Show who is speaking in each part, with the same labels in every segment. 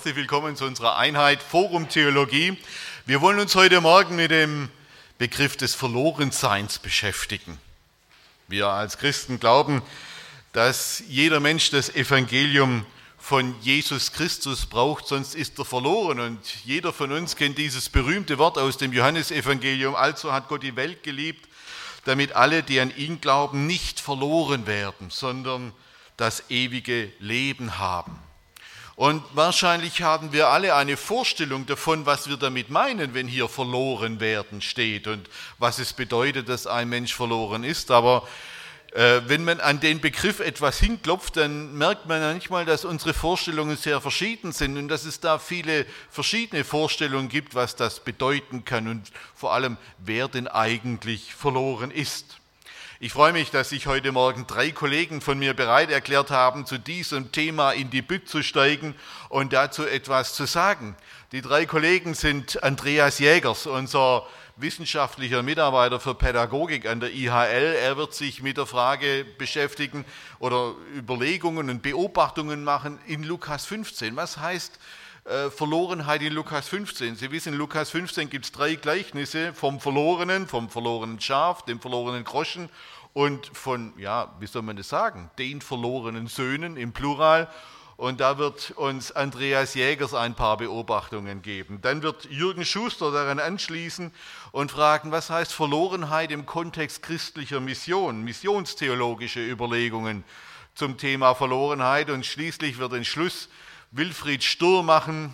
Speaker 1: Herzlich willkommen zu unserer Einheit Forum Theologie. Wir wollen uns heute Morgen mit dem Begriff des Verlorenseins beschäftigen. Wir als Christen glauben, dass jeder Mensch das Evangelium von Jesus Christus braucht, sonst ist er verloren. Und jeder von uns kennt dieses berühmte Wort aus dem Johannesevangelium. Also hat Gott die Welt geliebt, damit alle, die an ihn glauben, nicht verloren werden, sondern das ewige Leben haben. Und wahrscheinlich haben wir alle eine Vorstellung davon, was wir damit meinen, wenn hier verloren werden steht und was es bedeutet, dass ein Mensch verloren ist. Aber äh, wenn man an den Begriff etwas hinklopft, dann merkt man manchmal, dass unsere Vorstellungen sehr verschieden sind und dass es da viele verschiedene Vorstellungen gibt, was das bedeuten kann und vor allem, wer denn eigentlich verloren ist. Ich freue mich, dass sich heute Morgen drei Kollegen von mir bereit erklärt haben, zu diesem Thema in die Bütt zu steigen und dazu etwas zu sagen. Die drei Kollegen sind Andreas Jägers, unser wissenschaftlicher Mitarbeiter für Pädagogik an der IHL. Er wird sich mit der Frage beschäftigen oder Überlegungen und Beobachtungen machen in Lukas 15. Was heißt äh, Verlorenheit in Lukas 15. Sie wissen, in Lukas 15 gibt es drei Gleichnisse vom Verlorenen, vom verlorenen Schaf, dem verlorenen Groschen und von, ja, wie soll man das sagen, den verlorenen Söhnen im Plural. Und da wird uns Andreas Jägers ein paar Beobachtungen geben. Dann wird Jürgen Schuster daran anschließen und fragen, was heißt Verlorenheit im Kontext christlicher Mission, missionstheologische Überlegungen zum Thema Verlorenheit. Und schließlich wird den Schluss Wilfried Sturr machen.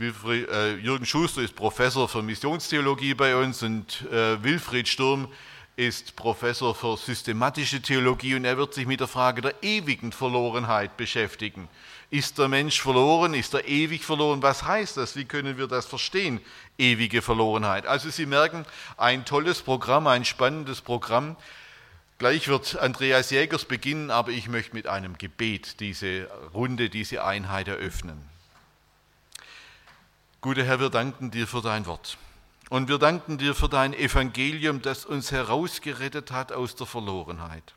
Speaker 1: Äh, Jürgen Schuster ist Professor für Missionstheologie bei uns und äh, Wilfried Sturm ist Professor für systematische Theologie und er wird sich mit der Frage der ewigen Verlorenheit beschäftigen. Ist der Mensch verloren? Ist er ewig verloren? Was heißt das? Wie können wir das verstehen? Ewige Verlorenheit. Also Sie merken, ein tolles Programm, ein spannendes Programm. Gleich wird Andreas Jägers beginnen, aber ich möchte mit einem Gebet diese Runde, diese Einheit eröffnen. Guter Herr, wir danken dir für dein Wort. Und wir danken dir für dein Evangelium, das uns herausgerettet hat aus der Verlorenheit.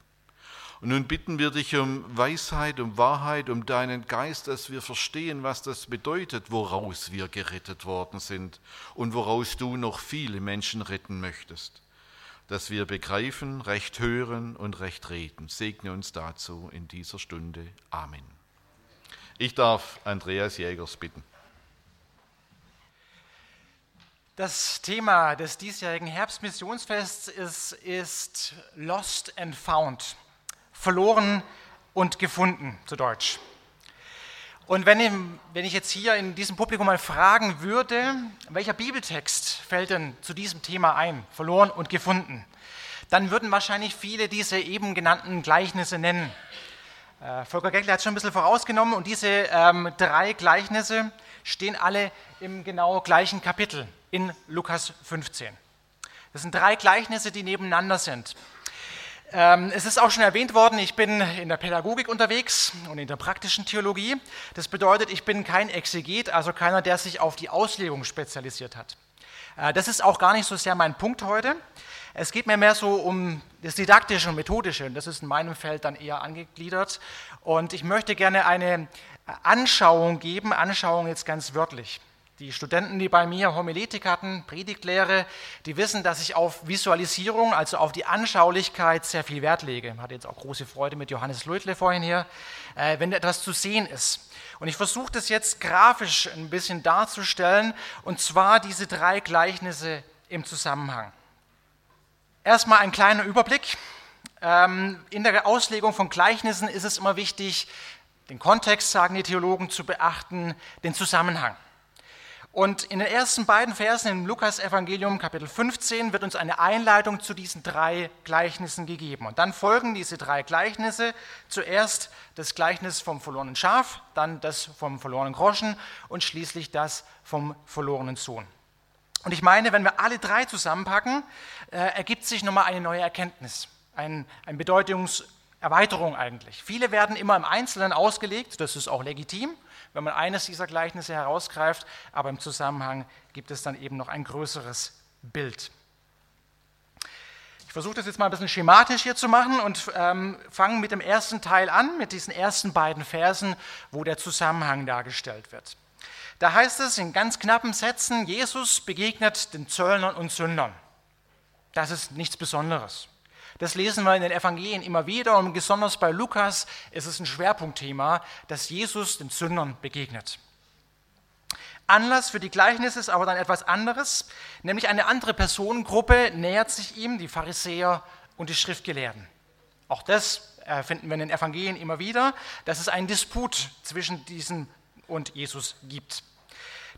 Speaker 1: Und nun bitten wir dich um Weisheit, um Wahrheit, um deinen Geist, dass wir verstehen, was das bedeutet, woraus wir gerettet worden sind und woraus du noch viele Menschen retten möchtest dass wir begreifen, recht hören und recht reden. Segne uns dazu in dieser Stunde. Amen. Ich darf Andreas Jägers bitten.
Speaker 2: Das Thema des diesjährigen Herbstmissionsfests ist, ist Lost and Found, verloren und gefunden zu Deutsch. Und wenn ich, wenn ich jetzt hier in diesem Publikum mal fragen würde, welcher Bibeltext fällt denn zu diesem Thema ein, verloren und gefunden, dann würden wahrscheinlich viele diese eben genannten Gleichnisse nennen. Äh, Volker Geckler hat schon ein bisschen vorausgenommen und diese ähm, drei Gleichnisse stehen alle im genau gleichen Kapitel in Lukas 15. Das sind drei Gleichnisse, die nebeneinander sind. Ähm, es ist auch schon erwähnt worden, ich bin in der Pädagogik unterwegs und in der praktischen Theologie. Das bedeutet, ich bin kein Exeget, also keiner, der sich auf die Auslegung spezialisiert hat. Äh, das ist auch gar nicht so sehr mein Punkt heute. Es geht mir mehr so um das Didaktische und Methodische und das ist in meinem Feld dann eher angegliedert. Und ich möchte gerne eine Anschauung geben, Anschauung jetzt ganz wörtlich. Die Studenten, die bei mir Homiletik hatten, Predigtlehre, die wissen, dass ich auf Visualisierung, also auf die Anschaulichkeit sehr viel Wert lege. Hatte jetzt auch große Freude mit Johannes Leutle vorhin hier, äh, wenn etwas zu sehen ist. Und ich versuche das jetzt grafisch ein bisschen darzustellen, und zwar diese drei Gleichnisse im Zusammenhang. Erstmal ein kleiner Überblick. Ähm, in der Auslegung von Gleichnissen ist es immer wichtig, den Kontext, sagen die Theologen, zu beachten, den Zusammenhang. Und in den ersten beiden Versen im Lukas-Evangelium, Kapitel 15, wird uns eine Einleitung zu diesen drei Gleichnissen gegeben. Und dann folgen diese drei Gleichnisse. Zuerst das Gleichnis vom verlorenen Schaf, dann das vom verlorenen Groschen und schließlich das vom verlorenen Sohn. Und ich meine, wenn wir alle drei zusammenpacken, äh, ergibt sich nochmal eine neue Erkenntnis, ein, eine Bedeutungserweiterung eigentlich. Viele werden immer im Einzelnen ausgelegt, das ist auch legitim wenn man eines dieser Gleichnisse herausgreift, aber im Zusammenhang gibt es dann eben noch ein größeres Bild. Ich versuche das jetzt mal ein bisschen schematisch hier zu machen und ähm, fange mit dem ersten Teil an, mit diesen ersten beiden Versen, wo der Zusammenhang dargestellt wird. Da heißt es in ganz knappen Sätzen, Jesus begegnet den Zöllnern und Sündern. Das ist nichts Besonderes. Das lesen wir in den Evangelien immer wieder und besonders bei Lukas ist es ein Schwerpunktthema, dass Jesus den Sündern begegnet. Anlass für die Gleichnisse ist aber dann etwas anderes, nämlich eine andere Personengruppe nähert sich ihm, die Pharisäer und die Schriftgelehrten. Auch das äh, finden wir in den Evangelien immer wieder, dass es einen Disput zwischen diesen und Jesus gibt.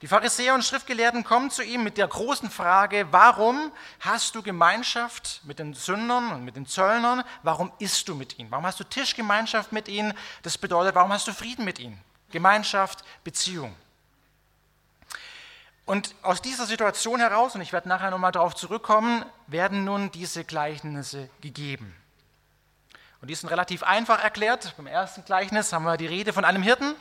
Speaker 2: Die Pharisäer und Schriftgelehrten kommen zu ihm mit der großen Frage, warum hast du Gemeinschaft mit den Sündern und mit den Zöllnern? Warum isst du mit ihnen? Warum hast du Tischgemeinschaft mit ihnen? Das bedeutet, warum hast du Frieden mit ihnen? Gemeinschaft, Beziehung. Und aus dieser Situation heraus, und ich werde nachher nochmal darauf zurückkommen, werden nun diese Gleichnisse gegeben. Und die sind relativ einfach erklärt. Beim ersten Gleichnis haben wir die Rede von einem Hirten,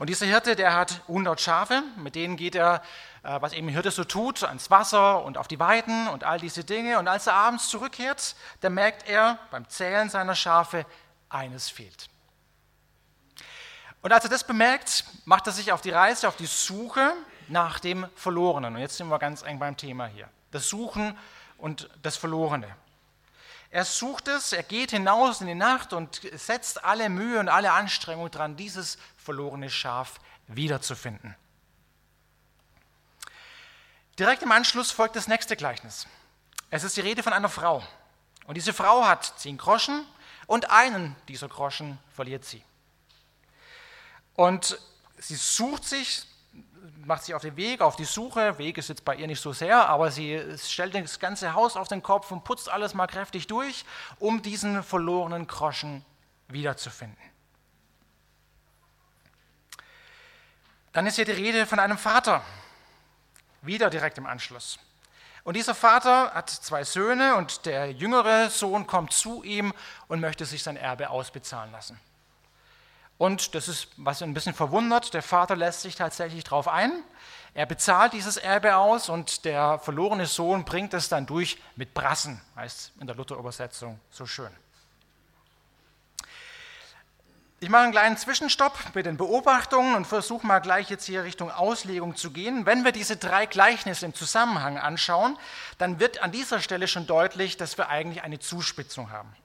Speaker 2: und dieser Hirte, der hat 100 Schafe, mit denen geht er, äh, was eben Hirte so tut, ans Wasser und auf die Weiden und all diese Dinge. Und als er abends zurückkehrt, da merkt er beim Zählen seiner Schafe, eines fehlt. Und als er das bemerkt, macht er sich auf die Reise, auf die Suche nach dem Verlorenen. Und jetzt sind wir ganz eng beim Thema hier. Das Suchen und das Verlorene. Er sucht es, er geht hinaus in die Nacht und setzt alle Mühe und alle Anstrengung dran, dieses verlorene Schaf wiederzufinden. Direkt im Anschluss folgt das nächste Gleichnis. Es ist die Rede von einer Frau. Und diese Frau hat zehn Groschen und einen dieser Groschen verliert sie. Und sie sucht sich macht sich auf den Weg, auf die Suche. Weg ist jetzt bei ihr nicht so sehr, aber sie stellt das ganze Haus auf den Kopf und putzt alles mal kräftig durch, um diesen verlorenen Groschen wiederzufinden. Dann ist hier die Rede von einem Vater, wieder direkt im Anschluss. Und dieser Vater hat zwei Söhne und der jüngere Sohn kommt zu ihm und möchte sich sein Erbe ausbezahlen lassen. Und das ist, was ein bisschen verwundert, der Vater lässt sich tatsächlich darauf ein. Er bezahlt dieses Erbe aus und der verlorene Sohn bringt es dann durch mit Brassen, heißt in der Luther-Übersetzung so schön. Ich mache einen kleinen Zwischenstopp mit den Beobachtungen und versuche mal gleich jetzt hier Richtung Auslegung zu gehen. Wenn wir diese drei Gleichnisse im Zusammenhang anschauen, dann wird an dieser Stelle schon deutlich, dass wir eigentlich eine Zuspitzung haben.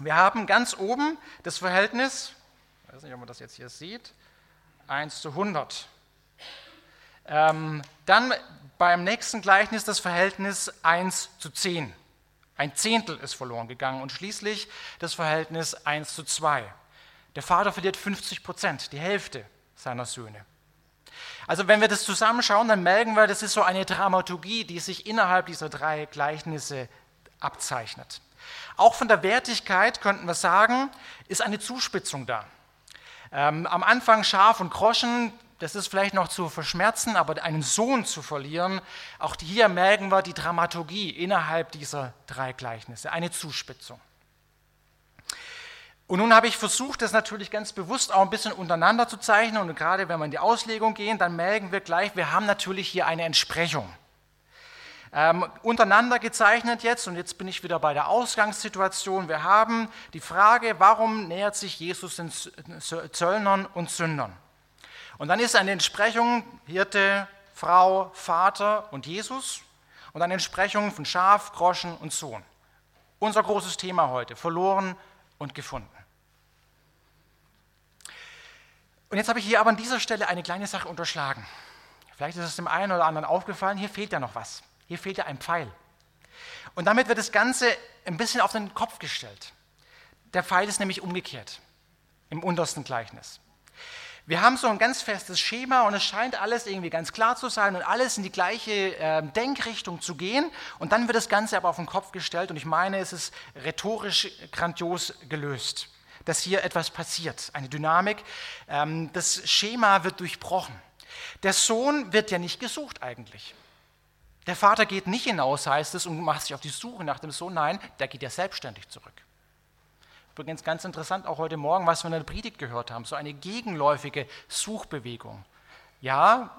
Speaker 2: Wir haben ganz oben das Verhältnis weiß nicht, ob man das jetzt hier sieht, 1 zu 100. Ähm, dann beim nächsten Gleichnis das Verhältnis 1 zu 10. Ein Zehntel ist verloren gegangen und schließlich das Verhältnis 1 zu 2. Der Vater verliert 50 Prozent, die Hälfte seiner Söhne. Also wenn wir das zusammenschauen, dann merken wir, das ist so eine Dramaturgie, die sich innerhalb dieser drei Gleichnisse abzeichnet. Auch von der Wertigkeit könnten wir sagen, ist eine Zuspitzung da. Ähm, am Anfang Schaf und Groschen, das ist vielleicht noch zu verschmerzen, aber einen Sohn zu verlieren, auch hier merken wir die Dramaturgie innerhalb dieser drei Gleichnisse, eine Zuspitzung. Und nun habe ich versucht, das natürlich ganz bewusst auch ein bisschen untereinander zu zeichnen. Und gerade wenn wir in die Auslegung gehen, dann merken wir gleich, wir haben natürlich hier eine Entsprechung. Ähm, untereinander gezeichnet jetzt, und jetzt bin ich wieder bei der Ausgangssituation. Wir haben die Frage, warum nähert sich Jesus den Zöllnern und Sündern? Und dann ist eine Entsprechung Hirte, Frau, Vater und Jesus und eine Entsprechung von Schaf, Groschen und Sohn. Unser großes Thema heute, verloren und gefunden. Und jetzt habe ich hier aber an dieser Stelle eine kleine Sache unterschlagen. Vielleicht ist es dem einen oder anderen aufgefallen, hier fehlt ja noch was. Hier fehlt ja ein Pfeil. Und damit wird das Ganze ein bisschen auf den Kopf gestellt. Der Pfeil ist nämlich umgekehrt im untersten Gleichnis. Wir haben so ein ganz festes Schema und es scheint alles irgendwie ganz klar zu sein und alles in die gleiche äh, Denkrichtung zu gehen. Und dann wird das Ganze aber auf den Kopf gestellt und ich meine, es ist rhetorisch grandios gelöst, dass hier etwas passiert, eine Dynamik. Ähm, das Schema wird durchbrochen. Der Sohn wird ja nicht gesucht eigentlich. Der Vater geht nicht hinaus, heißt es, und macht sich auf die Suche nach dem Sohn. Nein, der geht ja selbstständig zurück. Übrigens ganz interessant auch heute Morgen, was wir in der Predigt gehört haben, so eine gegenläufige Suchbewegung. Ja,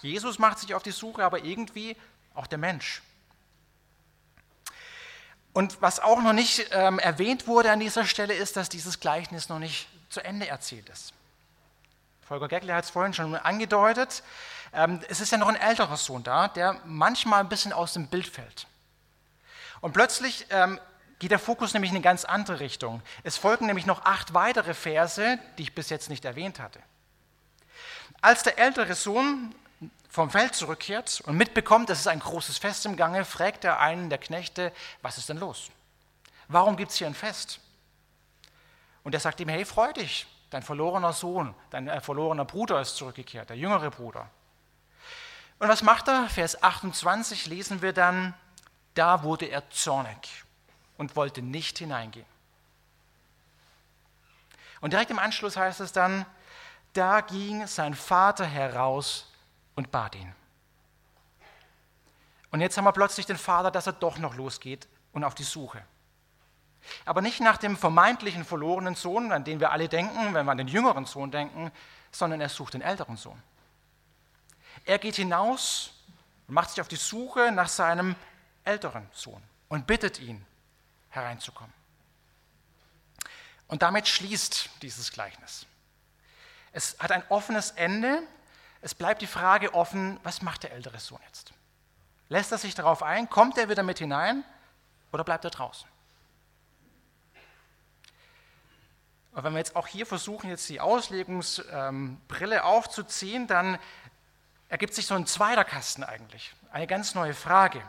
Speaker 2: Jesus macht sich auf die Suche, aber irgendwie auch der Mensch. Und was auch noch nicht ähm, erwähnt wurde an dieser Stelle ist, dass dieses Gleichnis noch nicht zu Ende erzählt ist. Volker Geckler hat es vorhin schon angedeutet. Ähm, es ist ja noch ein älterer Sohn da, der manchmal ein bisschen aus dem Bild fällt. Und plötzlich ähm, geht der Fokus nämlich in eine ganz andere Richtung. Es folgen nämlich noch acht weitere Verse, die ich bis jetzt nicht erwähnt hatte. Als der ältere Sohn vom Feld zurückkehrt und mitbekommt, es ein großes Fest im Gange, fragt er einen der Knechte, was ist denn los? Warum gibt es hier ein Fest? Und er sagt ihm, hey, freu dich, dein verlorener Sohn, dein äh, verlorener Bruder ist zurückgekehrt, der jüngere Bruder. Und was macht er? Vers 28 lesen wir dann, da wurde er zornig und wollte nicht hineingehen. Und direkt im Anschluss heißt es dann, da ging sein Vater heraus und bat ihn. Und jetzt haben wir plötzlich den Vater, dass er doch noch losgeht und auf die Suche. Aber nicht nach dem vermeintlichen verlorenen Sohn, an den wir alle denken, wenn wir an den jüngeren Sohn denken, sondern er sucht den älteren Sohn. Er geht hinaus und macht sich auf die Suche nach seinem älteren Sohn und bittet ihn, hereinzukommen. Und damit schließt dieses Gleichnis. Es hat ein offenes Ende. Es bleibt die Frage offen, was macht der ältere Sohn jetzt? Lässt er sich darauf ein? Kommt er wieder mit hinein oder bleibt er draußen? Und wenn wir jetzt auch hier versuchen, jetzt die Auslegungsbrille aufzuziehen, dann ergibt sich so ein zweiter Kasten eigentlich. Eine ganz neue Frage.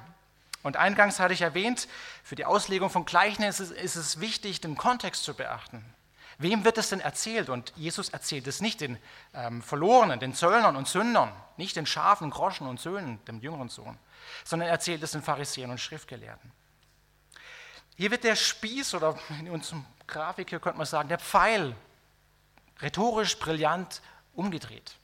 Speaker 2: Und eingangs hatte ich erwähnt, für die Auslegung von Gleichnissen ist es wichtig, den Kontext zu beachten. Wem wird es denn erzählt? Und Jesus erzählt es nicht den ähm, Verlorenen, den Zöllnern und Sündern, nicht den Schafen, Groschen und Söhnen, dem jüngeren Sohn, sondern er erzählt es den Pharisäern und Schriftgelehrten. Hier wird der Spieß, oder in unserem Grafik hier könnte man sagen, der Pfeil, rhetorisch brillant umgedreht.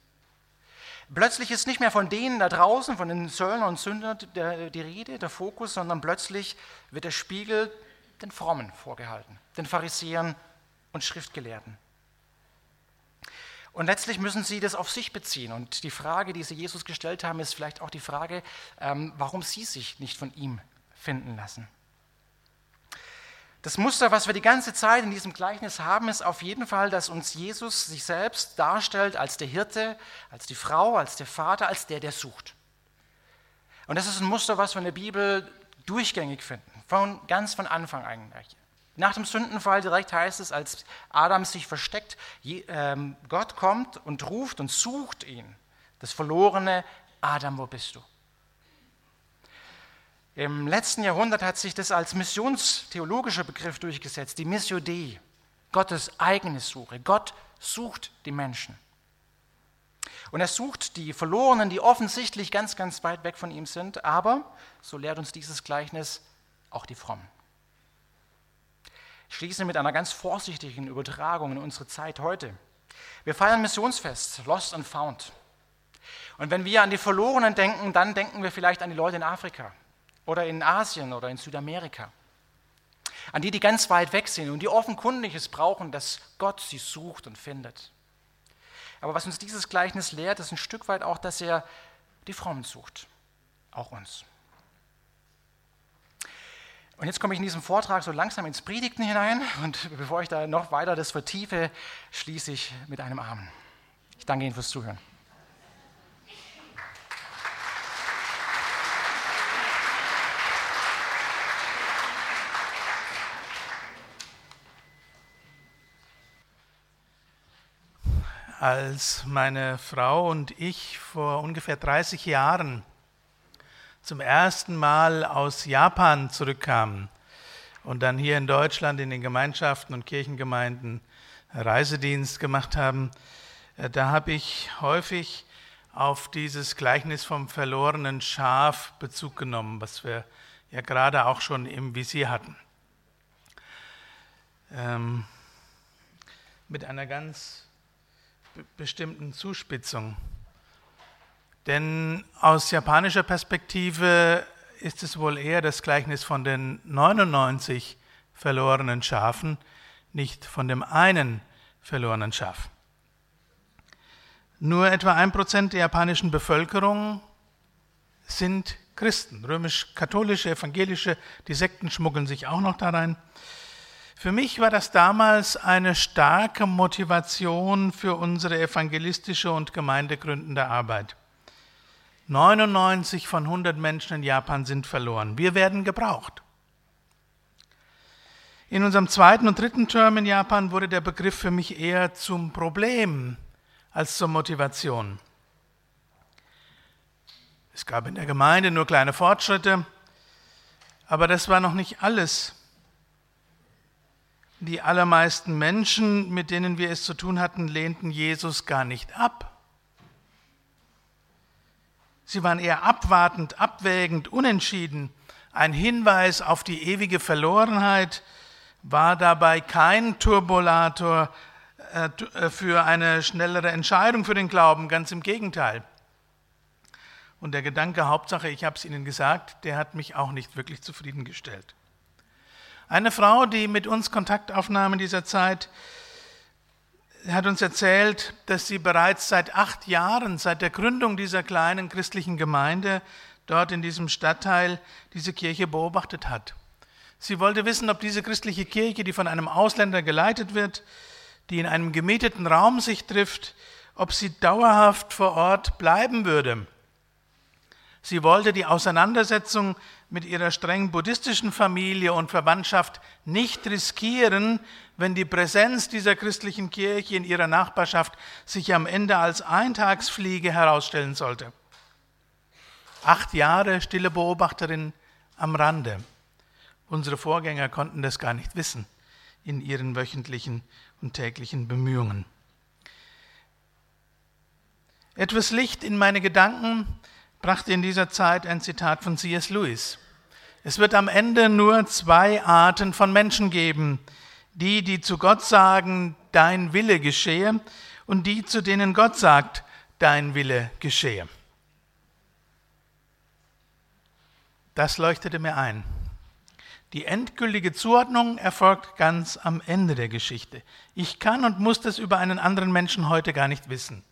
Speaker 2: Plötzlich ist nicht mehr von denen da draußen, von den Söllnern und Sündern die Rede, der Fokus, sondern plötzlich wird der Spiegel den Frommen vorgehalten, den Pharisäern und Schriftgelehrten. Und letztlich müssen sie das auf sich beziehen. Und die Frage, die sie Jesus gestellt haben, ist vielleicht auch die Frage, ähm, warum sie sich nicht von ihm finden lassen. Das Muster, was wir die ganze Zeit in diesem Gleichnis haben, ist auf jeden Fall, dass uns Jesus sich selbst darstellt als der Hirte, als die Frau, als der Vater, als der, der sucht. Und das ist ein Muster, was wir in der Bibel durchgängig finden, von ganz von Anfang eigentlich. Nach dem Sündenfall direkt heißt es, als Adam sich versteckt, ähm, Gott kommt und ruft und sucht ihn, das verlorene Adam, wo bist du? Im letzten Jahrhundert hat sich das als missionstheologischer Begriff durchgesetzt, die Missio Dei, Gottes eigene Suche. Gott sucht die Menschen. Und er sucht die Verlorenen, die offensichtlich ganz, ganz weit weg von ihm sind, aber, so lehrt uns dieses Gleichnis, auch die Frommen. Ich schließe mit einer ganz vorsichtigen Übertragung in unsere Zeit heute. Wir feiern Missionsfest, Lost and Found. Und wenn wir an die Verlorenen denken, dann denken wir vielleicht an die Leute in Afrika, oder in Asien oder in Südamerika. An die, die ganz weit weg sind und die offenkundig es brauchen, dass Gott sie sucht und findet. Aber was uns dieses Gleichnis lehrt, ist ein Stück weit auch, dass er die Frommen sucht, auch uns. Und jetzt komme ich in diesem Vortrag so langsam ins Predigten hinein und bevor ich da noch weiter das vertiefe, schließe ich mit einem Amen. Ich danke Ihnen fürs Zuhören.
Speaker 3: Als meine Frau und ich vor ungefähr 30 Jahren zum ersten Mal aus Japan zurückkamen und dann hier in Deutschland in den Gemeinschaften und Kirchengemeinden Reisedienst gemacht haben, Äh, da habe ich häufig auf dieses Gleichnis vom verlorenen Schaf Bezug genommen, was wir ja gerade auch schon im Visier hatten. Ähm, mit einer ganz bestimmten Zuspitzung. Denn aus japanischer Perspektive ist es wohl eher das Gleichnis von den 99 verlorenen Schafen, nicht von dem einen verlorenen Schaf. Nur etwa ein Prozent der japanischen Bevölkerung sind Christen, römisch-katholische, evangelische, die Sekten schmuggeln sich auch noch da rein. Für mich war das damals eine starke Motivation für unsere evangelistische und gemeindegründende Arbeit. 99 von 100 Menschen in Japan sind verloren. Wir werden gebraucht. In unserem zweiten und dritten Term in Japan wurde der Begriff für mich eher zum Problem als zur Motivation. Es gab in der Gemeinde nur kleine Fortschritte, aber das war noch nicht alles. Die allermeisten Menschen, mit denen wir es zu tun hatten, lehnten Jesus gar nicht ab. Sie waren eher abwartend, abwägend, unentschieden. Ein Hinweis auf die ewige Verlorenheit war dabei kein Turbolator, äh, äh, für eine schnellere Entscheidung für den Glauben, ganz im Gegenteil. Und der Gedanke, Hauptsache, ich habe es Ihnen gesagt, der hat mich auch nicht wirklich zufriedengestellt. Eine Frau, die mit uns Kontakt aufnahm in dieser Zeit, hat uns erzählt, dass sie bereits seit acht Jahren, seit der Gründung dieser kleinen christlichen Gemeinde dort in diesem Stadtteil, diese Kirche beobachtet hat. Sie wollte wissen, ob diese christliche Kirche, die von einem Ausländer geleitet wird, die in einem gemieteten Raum sich trifft, ob sie dauerhaft vor Ort bleiben würde. Sie wollte die Auseinandersetzung mit ihrer streng buddhistischen Familie und Verwandtschaft nicht riskieren, wenn die Präsenz dieser christlichen Kirche in ihrer Nachbarschaft sich am Ende als Eintagsfliege herausstellen sollte. Acht Jahre stille Beobachterin am Rande. Unsere Vorgänger konnten das gar nicht wissen in ihren wöchentlichen und täglichen Bemühungen. Etwas Licht in meine Gedanken brachte in dieser Zeit ein Zitat von C.S. Lewis. Es wird am Ende nur zwei Arten von Menschen geben, die, die zu Gott sagen, dein Wille geschehe, und die, zu denen Gott sagt, dein Wille geschehe. Das leuchtete mir ein. Die endgültige Zuordnung erfolgt ganz am Ende der Geschichte. Ich kann und muss das über einen anderen Menschen heute gar nicht wissen.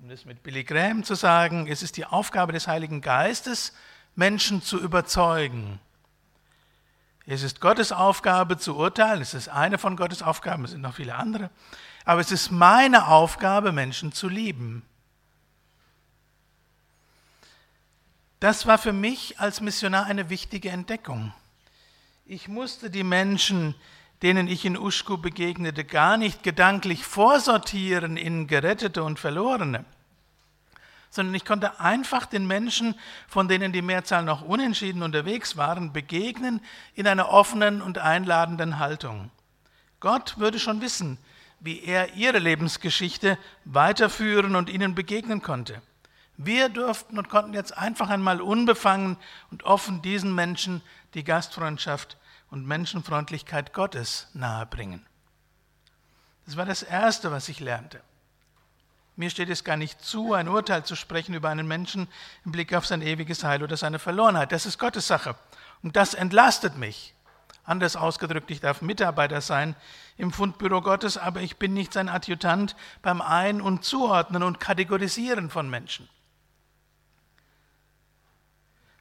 Speaker 3: Um das mit Billy Graham zu sagen, es ist die Aufgabe des Heiligen Geistes, Menschen zu überzeugen. Es ist Gottes Aufgabe zu urteilen, es ist eine von Gottes Aufgaben, es sind noch viele andere, aber es ist meine Aufgabe, Menschen zu lieben. Das war für mich als Missionar eine wichtige Entdeckung. Ich musste die Menschen, denen ich in Uschku begegnete, gar nicht gedanklich vorsortieren in Gerettete und Verlorene, sondern ich konnte einfach den Menschen, von denen die Mehrzahl noch unentschieden unterwegs waren, begegnen in einer offenen und einladenden Haltung. Gott würde schon wissen, wie er ihre Lebensgeschichte weiterführen und ihnen begegnen konnte. Wir durften und konnten jetzt einfach einmal unbefangen und offen diesen Menschen die Gastfreundschaft und Menschenfreundlichkeit Gottes nahebringen. Das war das Erste, was ich lernte. Mir steht es gar nicht zu, ein Urteil zu sprechen über einen Menschen im Blick auf sein ewiges Heil oder seine Verlorenheit. Das ist Gottes Sache. Und das entlastet mich. Anders ausgedrückt, ich darf Mitarbeiter sein im Fundbüro Gottes, aber ich bin nicht sein Adjutant beim Ein- und Zuordnen und Kategorisieren von Menschen.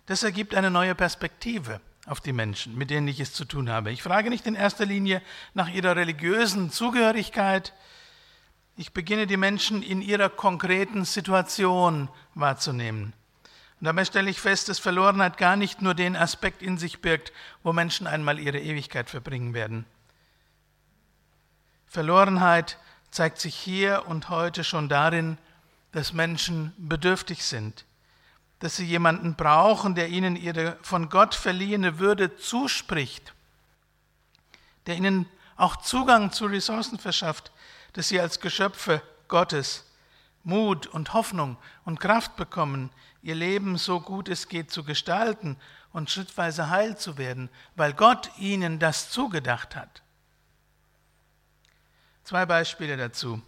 Speaker 3: Das ergibt eine neue Perspektive auf die Menschen, mit denen ich es zu tun habe. Ich frage nicht in erster Linie nach ihrer religiösen Zugehörigkeit. Ich beginne die Menschen in ihrer konkreten Situation wahrzunehmen. Und dabei stelle ich fest, dass Verlorenheit gar nicht nur den Aspekt in sich birgt, wo Menschen einmal ihre Ewigkeit verbringen werden. Verlorenheit zeigt sich hier und heute schon darin, dass Menschen bedürftig sind, dass sie jemanden brauchen, der ihnen ihre von Gott verliehene Würde zuspricht, der ihnen auch Zugang zu Ressourcen verschafft, dass sie als Geschöpfe Gottes Mut und Hoffnung und Kraft bekommen, ihr Leben so gut es geht zu gestalten und schrittweise heil zu werden, weil Gott ihnen das zugedacht hat. Zwei Beispiele dazu.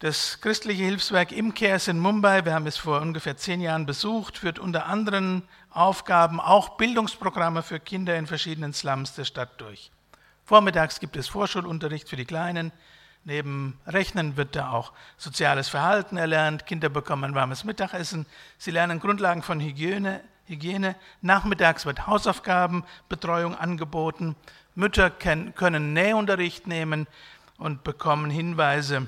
Speaker 3: Das christliche Hilfswerk Imkers in Mumbai, wir haben es vor ungefähr zehn Jahren besucht, führt unter anderen Aufgaben auch Bildungsprogramme für Kinder in verschiedenen Slums der Stadt durch. Vormittags gibt es Vorschulunterricht für die Kleinen. Neben Rechnen wird da auch soziales Verhalten erlernt. Kinder bekommen warmes Mittagessen. Sie lernen Grundlagen von Hygiene. Hygiene. Nachmittags wird Hausaufgabenbetreuung angeboten. Mütter können Nähunterricht nehmen und bekommen Hinweise,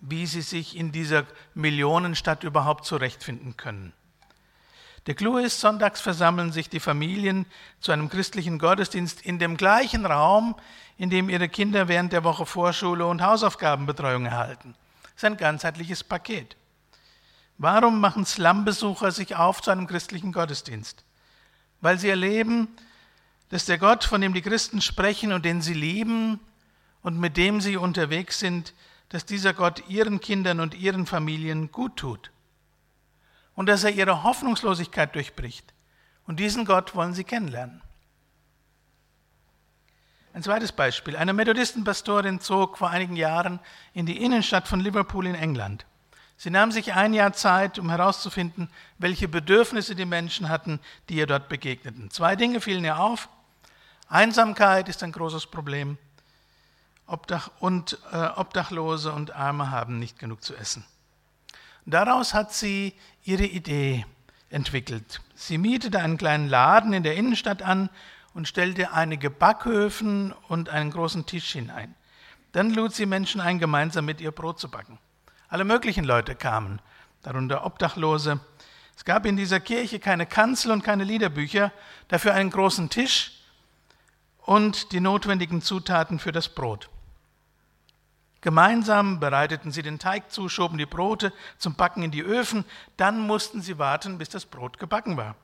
Speaker 3: wie sie sich in dieser Millionenstadt überhaupt zurechtfinden können. Der Clou ist, sonntags versammeln sich die Familien zu einem christlichen Gottesdienst in dem gleichen Raum, in dem ihre Kinder während der Woche Vorschule und Hausaufgabenbetreuung erhalten. Das ist ein ganzheitliches Paket. Warum machen Slumbesucher sich auf zu einem christlichen Gottesdienst? Weil sie erleben, dass der Gott, von dem die Christen sprechen und den sie lieben und mit dem sie unterwegs sind, dass dieser Gott ihren Kindern und ihren Familien gut tut und dass er ihre Hoffnungslosigkeit durchbricht. Und diesen Gott wollen sie kennenlernen. Ein zweites Beispiel. Eine Methodistenpastorin zog vor einigen Jahren in die Innenstadt von Liverpool in England. Sie nahm sich ein Jahr Zeit, um herauszufinden, welche Bedürfnisse die Menschen hatten, die ihr dort begegneten. Zwei Dinge fielen ihr auf. Einsamkeit ist ein großes Problem Obdach und äh, Obdachlose und Arme haben nicht genug zu essen. Daraus hat sie ihre Idee entwickelt. Sie mietete einen kleinen Laden in der Innenstadt an und stellte einige Backhöfen und einen großen Tisch hinein. Dann lud sie Menschen ein, gemeinsam mit ihr Brot zu backen. Alle möglichen Leute kamen, darunter Obdachlose. Es gab in dieser Kirche keine Kanzel und keine Liederbücher, dafür einen großen Tisch und die notwendigen Zutaten für das Brot. Gemeinsam bereiteten sie den Teig zu, schoben die Brote zum Backen in die Öfen, dann mussten sie warten, bis das Brot gebacken war.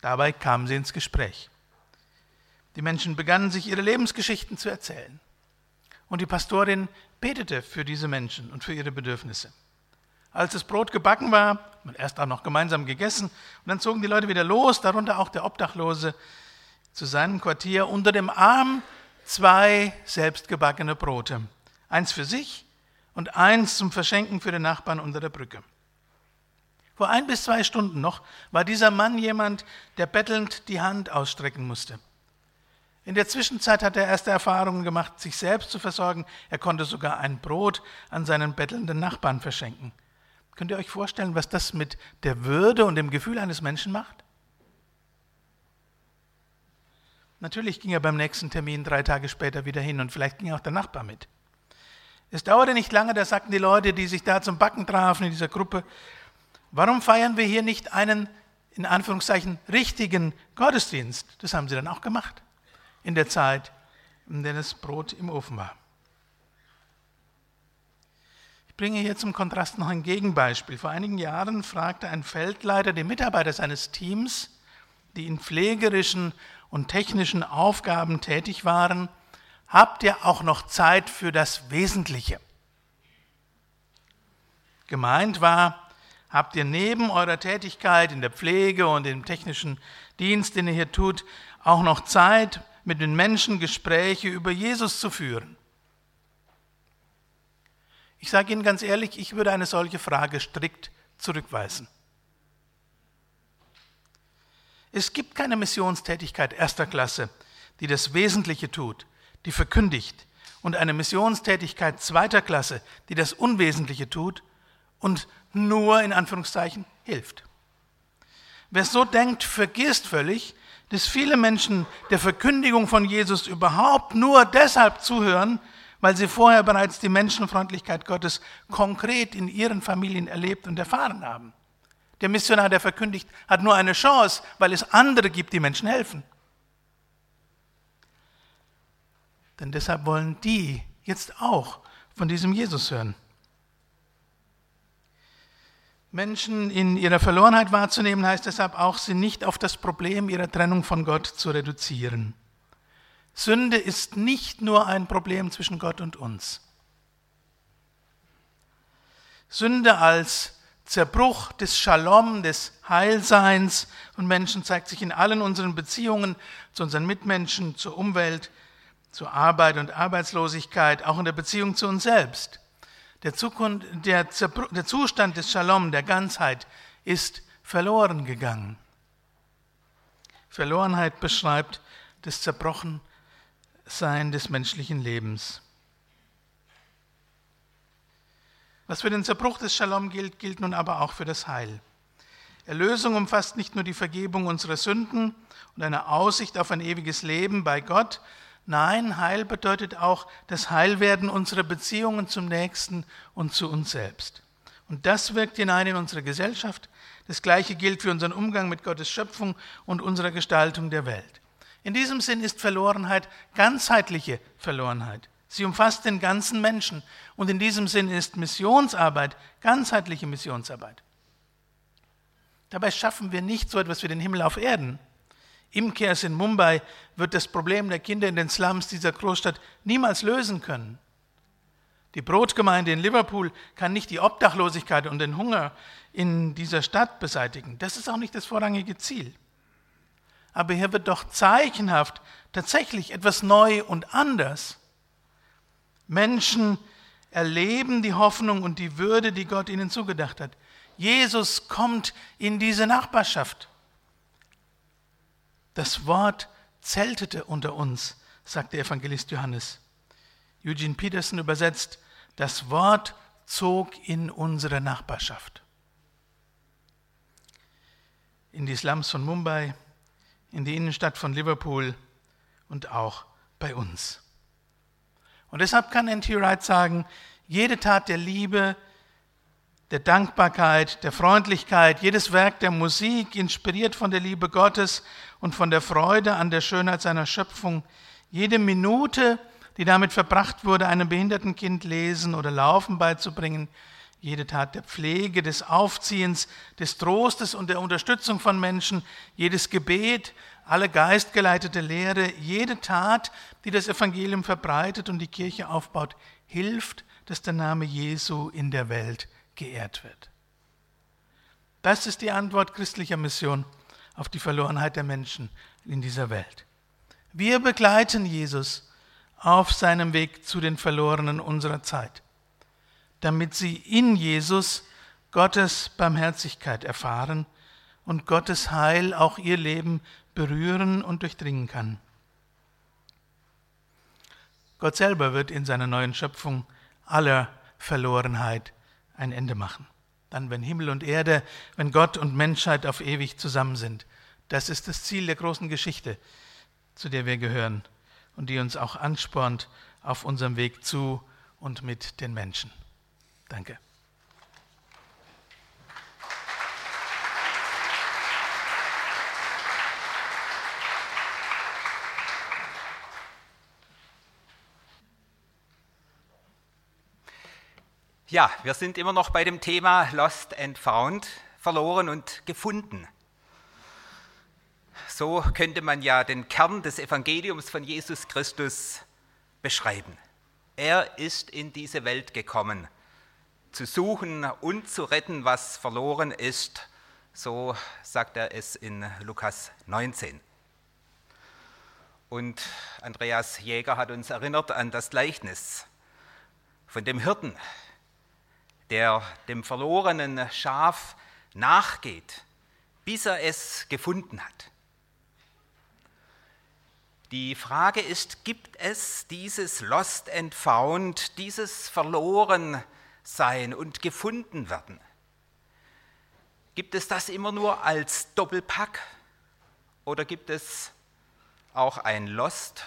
Speaker 3: Dabei kamen sie ins Gespräch. Die Menschen begannen sich ihre Lebensgeschichten zu erzählen. Und die Pastorin betete für diese Menschen und für ihre Bedürfnisse. Als das Brot gebacken war, man erst auch noch gemeinsam gegessen, und dann zogen die Leute wieder los, darunter auch der Obdachlose, zu seinem Quartier unter dem Arm zwei selbstgebackene Brote eins für sich und eins zum Verschenken für den Nachbarn unter der Brücke. Vor ein bis zwei Stunden noch war dieser Mann jemand, der bettelnd die Hand ausstrecken musste. In der Zwischenzeit hat er erste Erfahrungen gemacht, sich selbst zu versorgen. Er konnte sogar ein Brot an seinen bettelnden Nachbarn verschenken. Könnt ihr euch vorstellen, was das mit der Würde und dem Gefühl eines Menschen macht? Natürlich ging er beim nächsten Termin drei Tage später wieder hin und vielleicht ging auch der Nachbar mit. Es dauerte nicht lange, da sagten die Leute, die sich da zum Backen trafen in dieser Gruppe, warum feiern wir hier nicht einen, in Anführungszeichen, richtigen Gottesdienst? Das haben sie dann auch gemacht, in der Zeit, in der das Brot im Ofen war. Ich bringe hier zum Kontrast noch ein Gegenbeispiel. Vor einigen Jahren fragte ein Feldleiter die Mitarbeiter seines Teams, die in pflegerischen und technischen Aufgaben tätig waren, habt ihr auch noch Zeit für das Wesentliche. Gemeint war, habt ihr neben eurer Tätigkeit in der Pflege und im technischen Dienst, den ihr hier tut, auch noch Zeit, mit den Menschen Gespräche über Jesus zu führen? Ich sage Ihnen ganz ehrlich, ich würde eine solche Frage strikt zurückweisen. Es gibt keine Missionstätigkeit erster Klasse, die das Wesentliche tut, die verkündigt, und eine Missionstätigkeit zweiter Klasse, die das Unwesentliche tut und nur in Anführungszeichen hilft. Wer so denkt, vergisst völlig, dass viele Menschen der Verkündigung von Jesus überhaupt nur deshalb zuhören, weil sie vorher bereits die Menschenfreundlichkeit Gottes konkret in ihren Familien erlebt und erfahren haben. Der Missionar, der verkündigt, hat nur eine Chance, weil es andere gibt, die Menschen helfen. Denn deshalb wollen die jetzt auch von diesem Jesus hören. Menschen in ihrer Verlorenheit wahrzunehmen, heißt deshalb auch, sie nicht auf das Problem ihrer Trennung von Gott zu reduzieren. Sünde ist nicht nur ein Problem zwischen Gott und uns. Sünde als Zerbruch des Shalom, des Heilseins und Menschen zeigt sich in allen unseren Beziehungen zu unseren Mitmenschen, zur Umwelt, zur Arbeit und Arbeitslosigkeit, auch in der Beziehung zu uns selbst. Der, Zukunft, der, der Zustand des Shalom, der Ganzheit, ist verloren gegangen. Verlorenheit beschreibt das Zerbrochensein des menschlichen Lebens. Was für den Zerbruch des Shalom gilt, gilt nun aber auch für das Heil. Erlösung umfasst nicht nur die Vergebung unserer Sünden und eine Aussicht auf ein ewiges Leben bei Gott, nein, Heil bedeutet auch das Heilwerden unserer Beziehungen zum Nächsten und zu uns selbst. Und das wirkt hinein in unsere Gesellschaft. Das Gleiche gilt für unseren Umgang mit Gottes Schöpfung und unserer Gestaltung der Welt. In diesem Sinn ist Verlorenheit ganzheitliche Verlorenheit. Sie umfasst den ganzen Menschen. Und in diesem Sinn ist Missionsarbeit ganzheitliche Missionsarbeit. Dabei schaffen wir nicht so etwas wie den Himmel auf Erden. Im Kers in Mumbai wird das Problem der Kinder in den Slums dieser Großstadt niemals lösen können. Die Brotgemeinde in Liverpool kann nicht die Obdachlosigkeit und den Hunger in dieser Stadt beseitigen. Das ist auch nicht das vorrangige Ziel. Aber hier wird doch zeichenhaft tatsächlich etwas neu und anders. Menschen erleben die Hoffnung und die Würde, die Gott ihnen zugedacht hat. Jesus kommt in diese Nachbarschaft. Das Wort zeltete unter uns, sagt der Evangelist Johannes. Eugene Peterson übersetzt, das Wort zog in unsere Nachbarschaft. In die Slums von Mumbai, in die Innenstadt von Liverpool und auch bei uns. Und deshalb kann N.T. Wright sagen, jede Tat der Liebe, der Dankbarkeit, der Freundlichkeit, jedes Werk der Musik, inspiriert von der Liebe Gottes und von der Freude an der Schönheit seiner Schöpfung, jede Minute, die damit verbracht wurde, einem behinderten Kind lesen oder laufen beizubringen, jede Tat der Pflege, des Aufziehens, des Trostes und der Unterstützung von Menschen, jedes Gebet, alle geistgeleitete Lehre, jede Tat, die das Evangelium verbreitet und die Kirche aufbaut, hilft, dass der Name Jesu in der Welt geehrt wird. Das ist die Antwort christlicher Mission auf die Verlorenheit der Menschen in dieser Welt. Wir begleiten Jesus auf seinem Weg zu den Verlorenen unserer Zeit, damit sie in Jesus Gottes Barmherzigkeit erfahren und Gottes Heil auch ihr Leben berühren und durchdringen kann. Gott selber wird in seiner neuen Schöpfung aller Verlorenheit ein Ende machen. Dann, wenn Himmel und Erde, wenn Gott und Menschheit auf ewig zusammen sind. Das ist das Ziel der großen Geschichte, zu der wir gehören und die uns auch anspornt auf unserem Weg zu und mit den Menschen. Danke.
Speaker 4: Ja, wir sind immer noch bei dem Thema Lost and Found, verloren und gefunden. So könnte man ja den Kern des Evangeliums von Jesus Christus beschreiben. Er ist in diese Welt gekommen, zu suchen und zu retten, was verloren ist. So sagt er es in Lukas 19. Und Andreas Jäger hat uns erinnert an das Gleichnis von dem Hirten, der dem verlorenen Schaf nachgeht, bis er es gefunden hat. Die Frage ist, gibt es dieses Lost and Found, dieses Verlorensein und gefunden werden? Gibt es das immer nur als Doppelpack oder gibt es auch ein Lost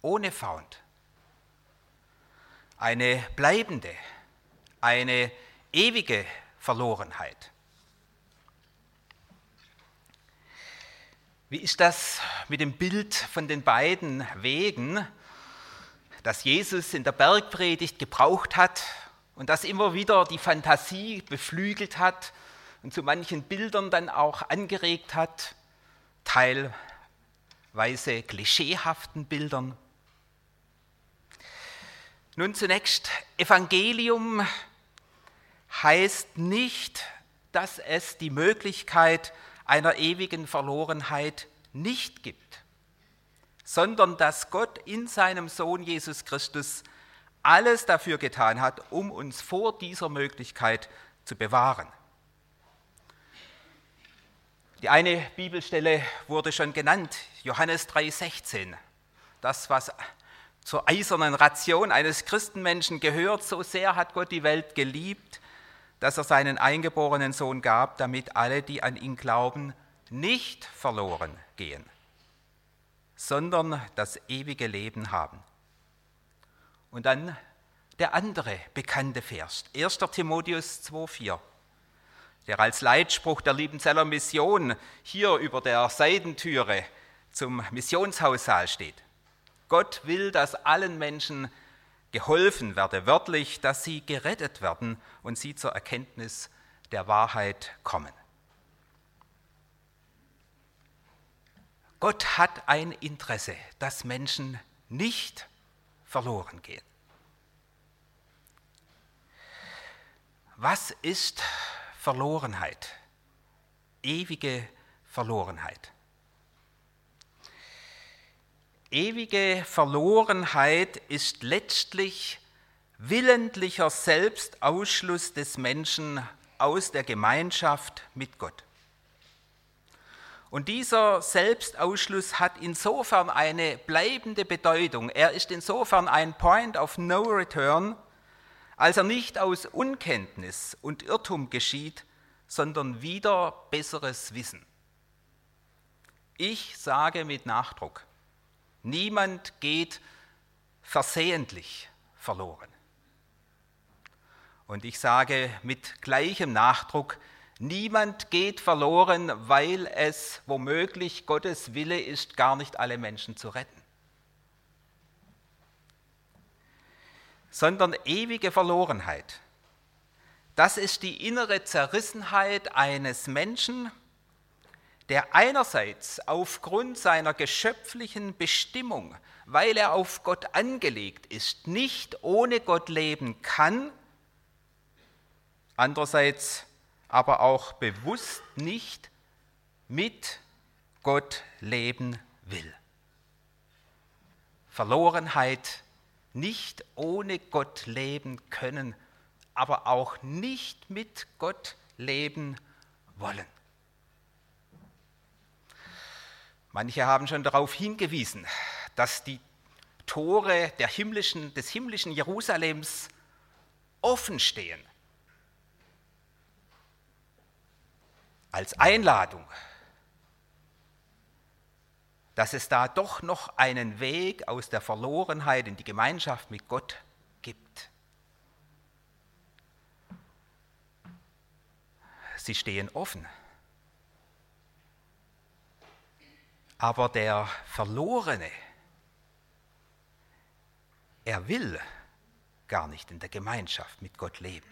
Speaker 4: ohne Found? Eine bleibende, eine ewige Verlorenheit. Wie ist das mit dem Bild von den beiden Wegen, das Jesus in der Bergpredigt gebraucht hat und das immer wieder die Fantasie beflügelt hat und zu manchen Bildern dann auch angeregt hat, teilweise klischeehaften Bildern? Nun zunächst Evangelium heißt nicht, dass es die Möglichkeit einer ewigen Verlorenheit nicht gibt, sondern dass Gott in seinem Sohn Jesus Christus alles dafür getan hat, um uns vor dieser Möglichkeit zu bewahren. Die eine Bibelstelle wurde schon genannt, Johannes 3:16. Das, was zur eisernen Ration eines Christenmenschen gehört, so sehr hat Gott die Welt geliebt, dass er seinen eingeborenen Sohn gab, damit alle, die an ihn glauben, nicht verloren gehen, sondern das ewige Leben haben. Und dann der andere bekannte Vers, 1. Timotheus 2,4, der als Leitspruch der Liebenzeller Mission hier über der Seitentüre zum Missionshaussaal steht. Gott will, dass allen Menschen geholfen werde, wörtlich, dass sie gerettet werden und sie zur Erkenntnis der Wahrheit kommen. Gott hat ein Interesse, dass Menschen nicht verloren gehen. Was ist Verlorenheit? Ewige Verlorenheit. Ewige Verlorenheit ist letztlich willentlicher Selbstausschluss des Menschen aus der Gemeinschaft mit Gott. Und dieser Selbstausschluss hat insofern eine bleibende Bedeutung. Er ist insofern ein Point of No Return, als er nicht aus Unkenntnis und Irrtum geschieht, sondern wieder besseres Wissen. Ich sage mit Nachdruck, Niemand geht versehentlich verloren. Und ich sage mit gleichem Nachdruck, niemand geht verloren, weil es womöglich Gottes Wille ist, gar nicht alle Menschen zu retten. Sondern ewige Verlorenheit. Das ist die innere Zerrissenheit eines Menschen, der einerseits aufgrund seiner geschöpflichen Bestimmung, weil er auf Gott angelegt ist, nicht ohne Gott leben kann, andererseits aber auch bewusst nicht mit Gott leben will. Verlorenheit, nicht ohne Gott leben können, aber auch nicht mit Gott leben wollen. Manche haben schon darauf hingewiesen, dass die Tore himmlischen, des himmlischen Jerusalems offen stehen. Als Einladung, dass es da doch noch einen Weg aus der Verlorenheit in die Gemeinschaft mit Gott gibt. Sie stehen offen. Aber der Verlorene, er will gar nicht in der Gemeinschaft mit Gott leben.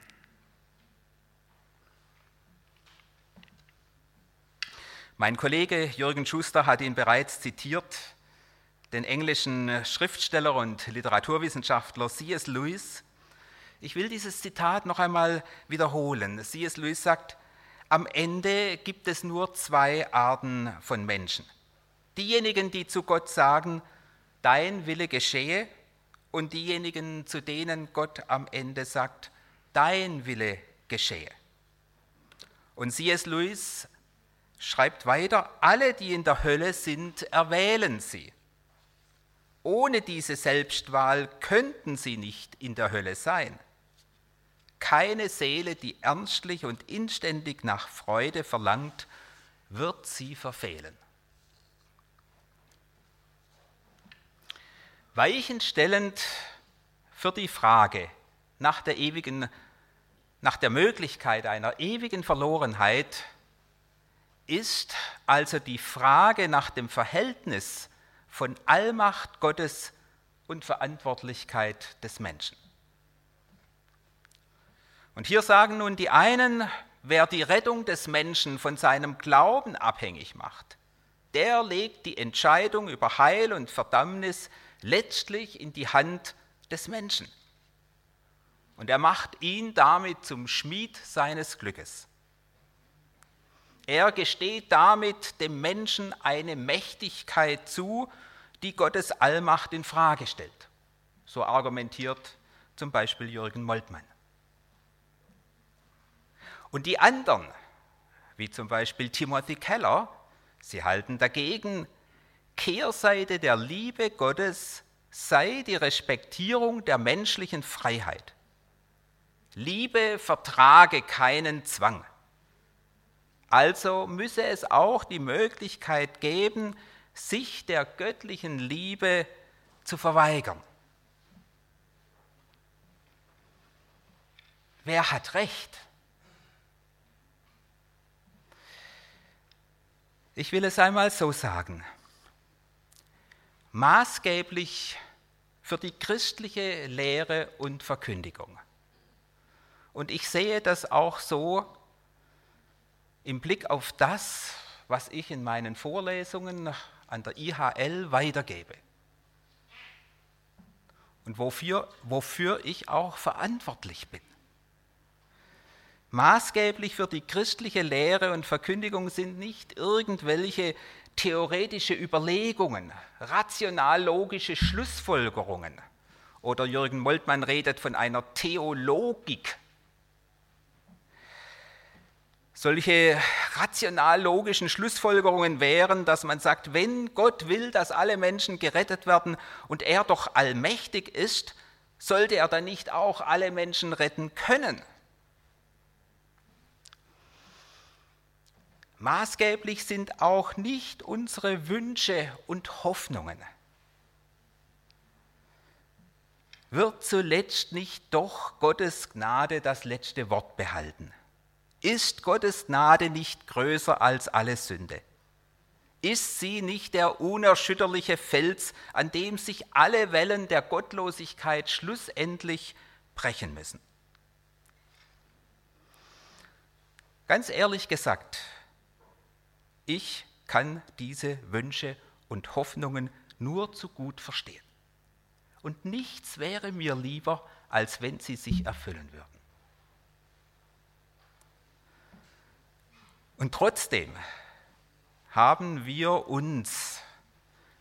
Speaker 4: Mein Kollege Jürgen Schuster hat ihn bereits zitiert, den englischen Schriftsteller und Literaturwissenschaftler C.S. Lewis. Ich will dieses Zitat noch einmal wiederholen. C.S. Lewis sagt, am Ende gibt es nur zwei Arten von Menschen. Diejenigen, die zu Gott sagen, dein Wille geschehe, und diejenigen, zu denen Gott am Ende sagt, dein Wille geschehe. Und C.S. Lewis schreibt weiter, alle, die in der Hölle sind, erwählen sie. Ohne diese Selbstwahl könnten sie nicht in der Hölle sein. Keine Seele, die ernstlich und inständig nach Freude verlangt, wird sie verfehlen. Weichenstellend für die Frage nach der ewigen, nach der Möglichkeit einer ewigen Verlorenheit ist also die Frage nach dem Verhältnis von Allmacht Gottes und Verantwortlichkeit des Menschen. Und hier sagen nun die einen, wer die Rettung des Menschen von seinem Glauben abhängig macht, der legt die Entscheidung über Heil und Verdammnis letztlich in die Hand des Menschen. Und er macht ihn damit zum Schmied seines Glückes. Er gesteht damit dem Menschen eine Mächtigkeit zu, die Gottes Allmacht in Frage stellt. So argumentiert zum Beispiel Jürgen Moltmann. Und die anderen, wie zum Beispiel Timothy Keller, sie halten dagegen, Kehrseite der Liebe Gottes sei die Respektierung der menschlichen Freiheit. Liebe vertrage keinen Zwang. Also müsse es auch die Möglichkeit geben, sich der göttlichen Liebe zu verweigern. Wer hat recht? Ich will es einmal so sagen. Maßgeblich für die christliche Lehre und Verkündigung. Und ich sehe das auch so im Blick auf das, was ich in meinen Vorlesungen an der IHL weitergebe. Und wofür, wofür ich auch verantwortlich bin. Maßgeblich für die christliche Lehre und Verkündigung sind nicht irgendwelche theoretische Überlegungen, rational-logische Schlussfolgerungen. Oder Jürgen Moltmann redet von einer Theologik. Solche rational-logischen Schlussfolgerungen wären, dass man sagt, wenn Gott will, dass alle Menschen gerettet werden und er doch allmächtig ist, sollte er dann nicht auch alle Menschen retten können? Maßgeblich sind auch nicht unsere Wünsche und Hoffnungen. Wird zuletzt nicht doch Gottes Gnade das letzte Wort behalten? Ist Gottes Gnade nicht größer als alle Sünde? Ist sie nicht der unerschütterliche Fels, an dem sich alle Wellen der Gottlosigkeit schlussendlich brechen müssen? Ganz ehrlich gesagt, ich kann diese Wünsche und Hoffnungen nur zu gut verstehen. Und nichts wäre mir lieber, als wenn sie sich erfüllen würden. Und trotzdem haben wir uns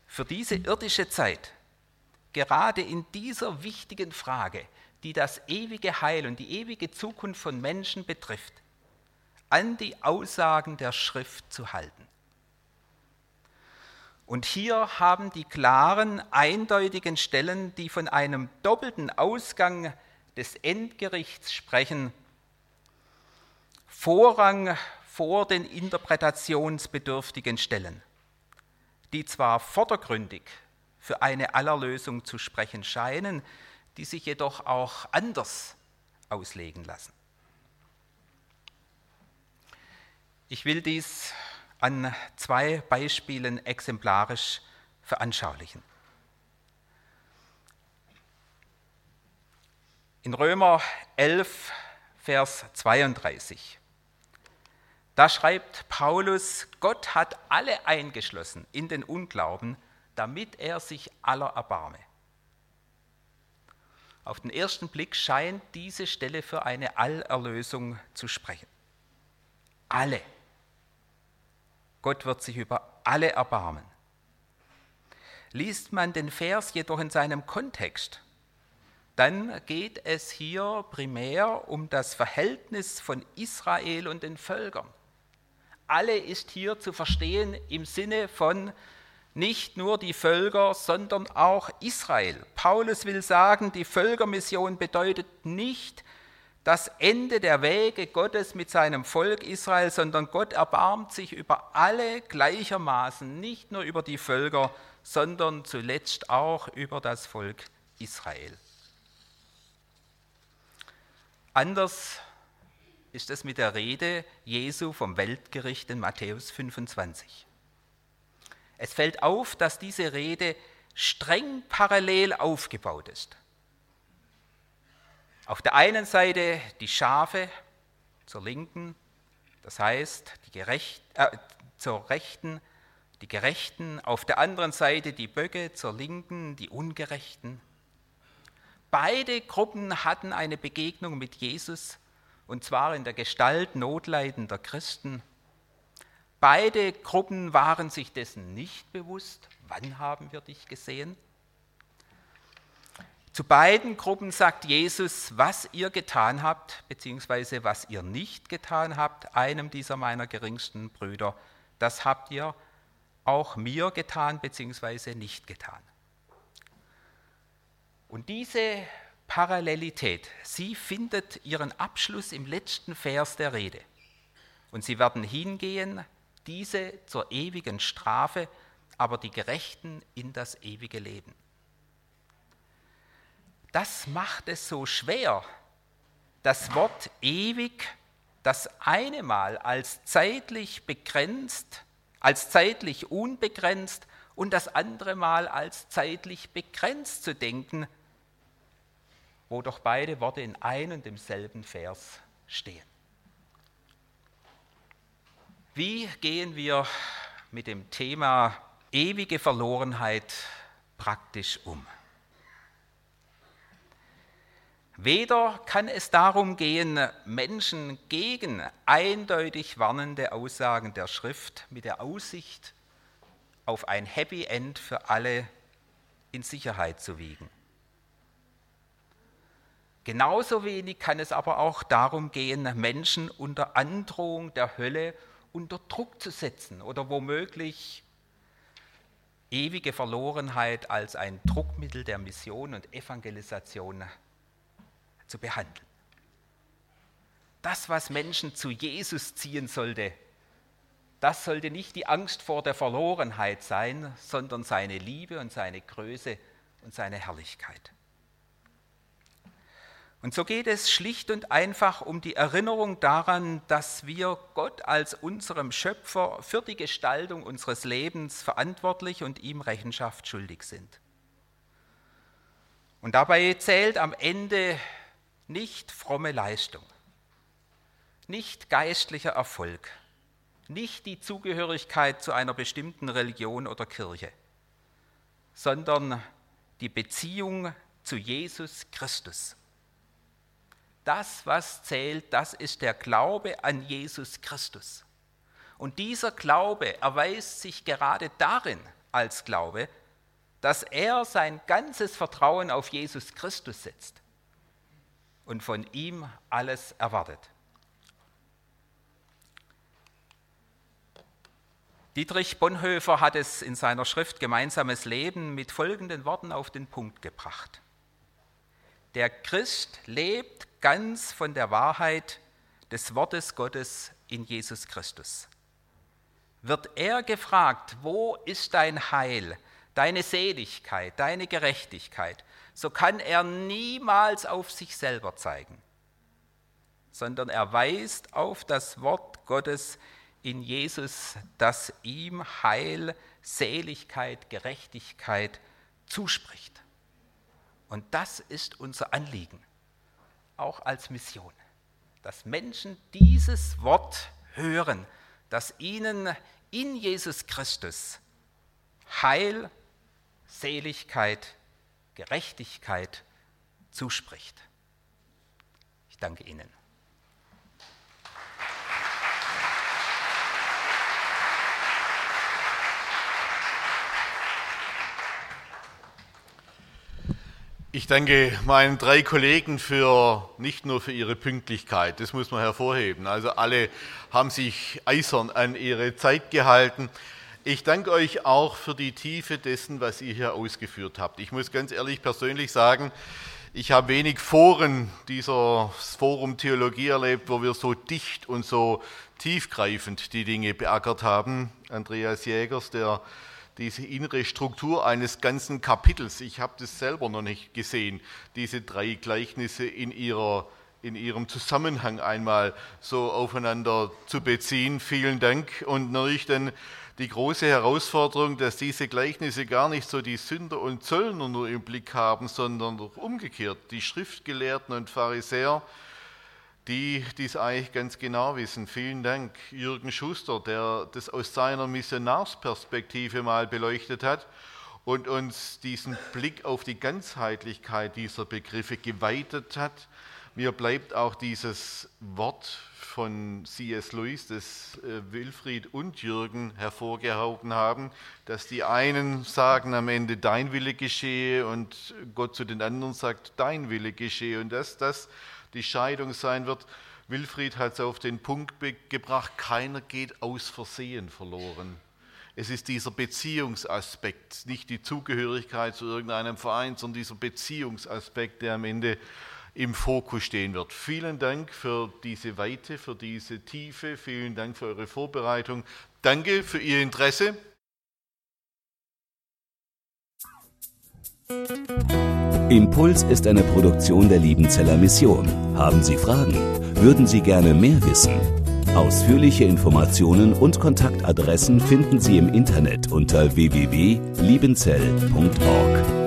Speaker 4: für diese irdische Zeit, gerade in dieser wichtigen Frage, die das ewige Heil und die ewige Zukunft von Menschen betrifft, an die Aussagen der Schrift zu halten. Und hier haben die klaren, eindeutigen Stellen, die von einem doppelten Ausgang des Endgerichts sprechen, Vorrang vor den interpretationsbedürftigen Stellen, die zwar vordergründig für eine Allerlösung zu sprechen scheinen, die sich jedoch auch anders auslegen lassen. Ich will dies an zwei Beispielen exemplarisch veranschaulichen. In Römer 11, Vers 32, da schreibt Paulus, Gott hat alle eingeschlossen in den Unglauben, damit er sich aller erbarme. Auf den ersten Blick scheint diese Stelle für eine Allerlösung zu sprechen alle. Gott wird sich über alle erbarmen. Liest man den Vers jedoch in seinem Kontext, dann geht es hier primär um das Verhältnis von Israel und den Völkern. Alle ist hier zu verstehen im Sinne von nicht nur die Völker, sondern auch Israel. Paulus will sagen, die Völkermission bedeutet nicht das Ende der Wege Gottes mit seinem Volk Israel, sondern Gott erbarmt sich über alle gleichermaßen, nicht nur über die Völker, sondern zuletzt auch über das Volk Israel. Anders ist es mit der Rede Jesu vom Weltgericht in Matthäus 25. Es fällt auf, dass diese Rede streng parallel aufgebaut ist. Auf der einen Seite die Schafe zur Linken, das heißt die Gerecht, äh, zur Rechten die Gerechten, auf der anderen Seite die Böcke zur Linken, die Ungerechten. Beide Gruppen hatten eine Begegnung mit Jesus, und zwar in der Gestalt notleidender Christen. Beide Gruppen waren sich dessen nicht bewusst. Wann haben wir dich gesehen? Zu beiden Gruppen sagt Jesus, was ihr getan habt, beziehungsweise was ihr nicht getan habt, einem dieser meiner geringsten Brüder, das habt ihr auch mir getan, beziehungsweise nicht getan. Und diese Parallelität, sie findet ihren Abschluss im letzten Vers der Rede. Und sie werden hingehen, diese zur ewigen Strafe, aber die Gerechten in das ewige Leben das macht es so schwer, das Wort ewig das eine Mal als zeitlich begrenzt, als zeitlich unbegrenzt und das andere Mal als zeitlich begrenzt zu denken, wo doch beide Worte in einem und demselben Vers stehen. Wie gehen wir mit dem Thema ewige Verlorenheit praktisch um? Weder kann es darum gehen, Menschen gegen eindeutig warnende Aussagen der Schrift mit der Aussicht auf ein Happy End für alle in Sicherheit zu wiegen. Genauso wenig kann es aber auch darum gehen, Menschen unter Androhung der Hölle unter Druck zu setzen oder womöglich ewige Verlorenheit als ein Druckmittel der Mission und Evangelisation zu behandeln. Das, was Menschen zu Jesus ziehen sollte, das sollte nicht die Angst vor der Verlorenheit sein, sondern seine Liebe und seine Größe und seine Herrlichkeit. Und so geht es schlicht und einfach um die Erinnerung daran, dass wir Gott als unserem Schöpfer für die Gestaltung unseres Lebens verantwortlich und ihm Rechenschaft schuldig sind. Und dabei zählt am Ende nicht fromme Leistung, nicht geistlicher Erfolg, nicht die Zugehörigkeit zu einer bestimmten Religion oder Kirche, sondern die Beziehung zu Jesus Christus. Das, was zählt, das ist der Glaube an Jesus Christus. Und dieser Glaube erweist sich gerade darin als Glaube, dass er sein ganzes Vertrauen auf Jesus Christus setzt und von ihm alles erwartet. Dietrich Bonhoeffer hat es in seiner Schrift Gemeinsames Leben mit folgenden Worten auf den Punkt gebracht. Der Christ lebt ganz von der Wahrheit des Wortes Gottes in Jesus Christus. Wird er gefragt, wo ist dein Heil, deine Seligkeit, deine Gerechtigkeit, so kann er niemals auf sich selber zeigen, sondern er weist auf das Wort Gottes in Jesus, das ihm Heil, Seligkeit, Gerechtigkeit zuspricht. Und das ist unser Anliegen, auch als Mission, dass Menschen dieses Wort hören, das ihnen in Jesus Christus Heil, Seligkeit, Gerechtigkeit zuspricht. Ich danke Ihnen.
Speaker 1: Ich danke meinen drei Kollegen für nicht nur für ihre Pünktlichkeit, das muss man hervorheben. Also alle haben sich eisern an ihre Zeit gehalten. Ich danke euch auch für die Tiefe dessen, was ihr hier ausgeführt habt. Ich muss ganz ehrlich persönlich sagen, ich habe wenig Foren dieser Forum Theologie erlebt, wo wir so dicht und so tiefgreifend die Dinge beackert haben. Andreas Jägers, der diese innere Struktur eines ganzen Kapitels, ich habe das selber noch nicht gesehen, diese drei Gleichnisse in, ihrer, in ihrem Zusammenhang einmal so aufeinander zu beziehen. Vielen Dank. Und natürlich dann die große Herausforderung, dass diese Gleichnisse gar nicht so die Sünder und Zöllner nur im Blick haben, sondern umgekehrt die Schriftgelehrten und Pharisäer, die dies eigentlich ganz genau wissen. Vielen Dank, Jürgen Schuster, der das aus seiner Missionarsperspektive mal beleuchtet hat und uns diesen Blick auf die Ganzheitlichkeit dieser Begriffe geweitet hat. Mir bleibt auch dieses Wort von C.S. Lewis, das äh, Wilfried und Jürgen hervorgehoben haben, dass die einen sagen am Ende, dein Wille geschehe und Gott zu den anderen sagt, dein Wille geschehe und dass das die Scheidung sein wird. Wilfried hat es auf den Punkt gebracht, keiner geht aus Versehen verloren. Es ist dieser Beziehungsaspekt, nicht die Zugehörigkeit zu irgendeinem Verein, sondern dieser Beziehungsaspekt, der am Ende im Fokus stehen wird. Vielen Dank für diese Weite, für diese Tiefe, vielen Dank für eure Vorbereitung. Danke für Ihr Interesse.
Speaker 5: Impuls ist eine Produktion der Liebenzeller Mission. Haben Sie Fragen? Würden Sie gerne mehr wissen? Ausführliche Informationen und Kontaktadressen finden Sie im Internet unter www.liebenzell.org.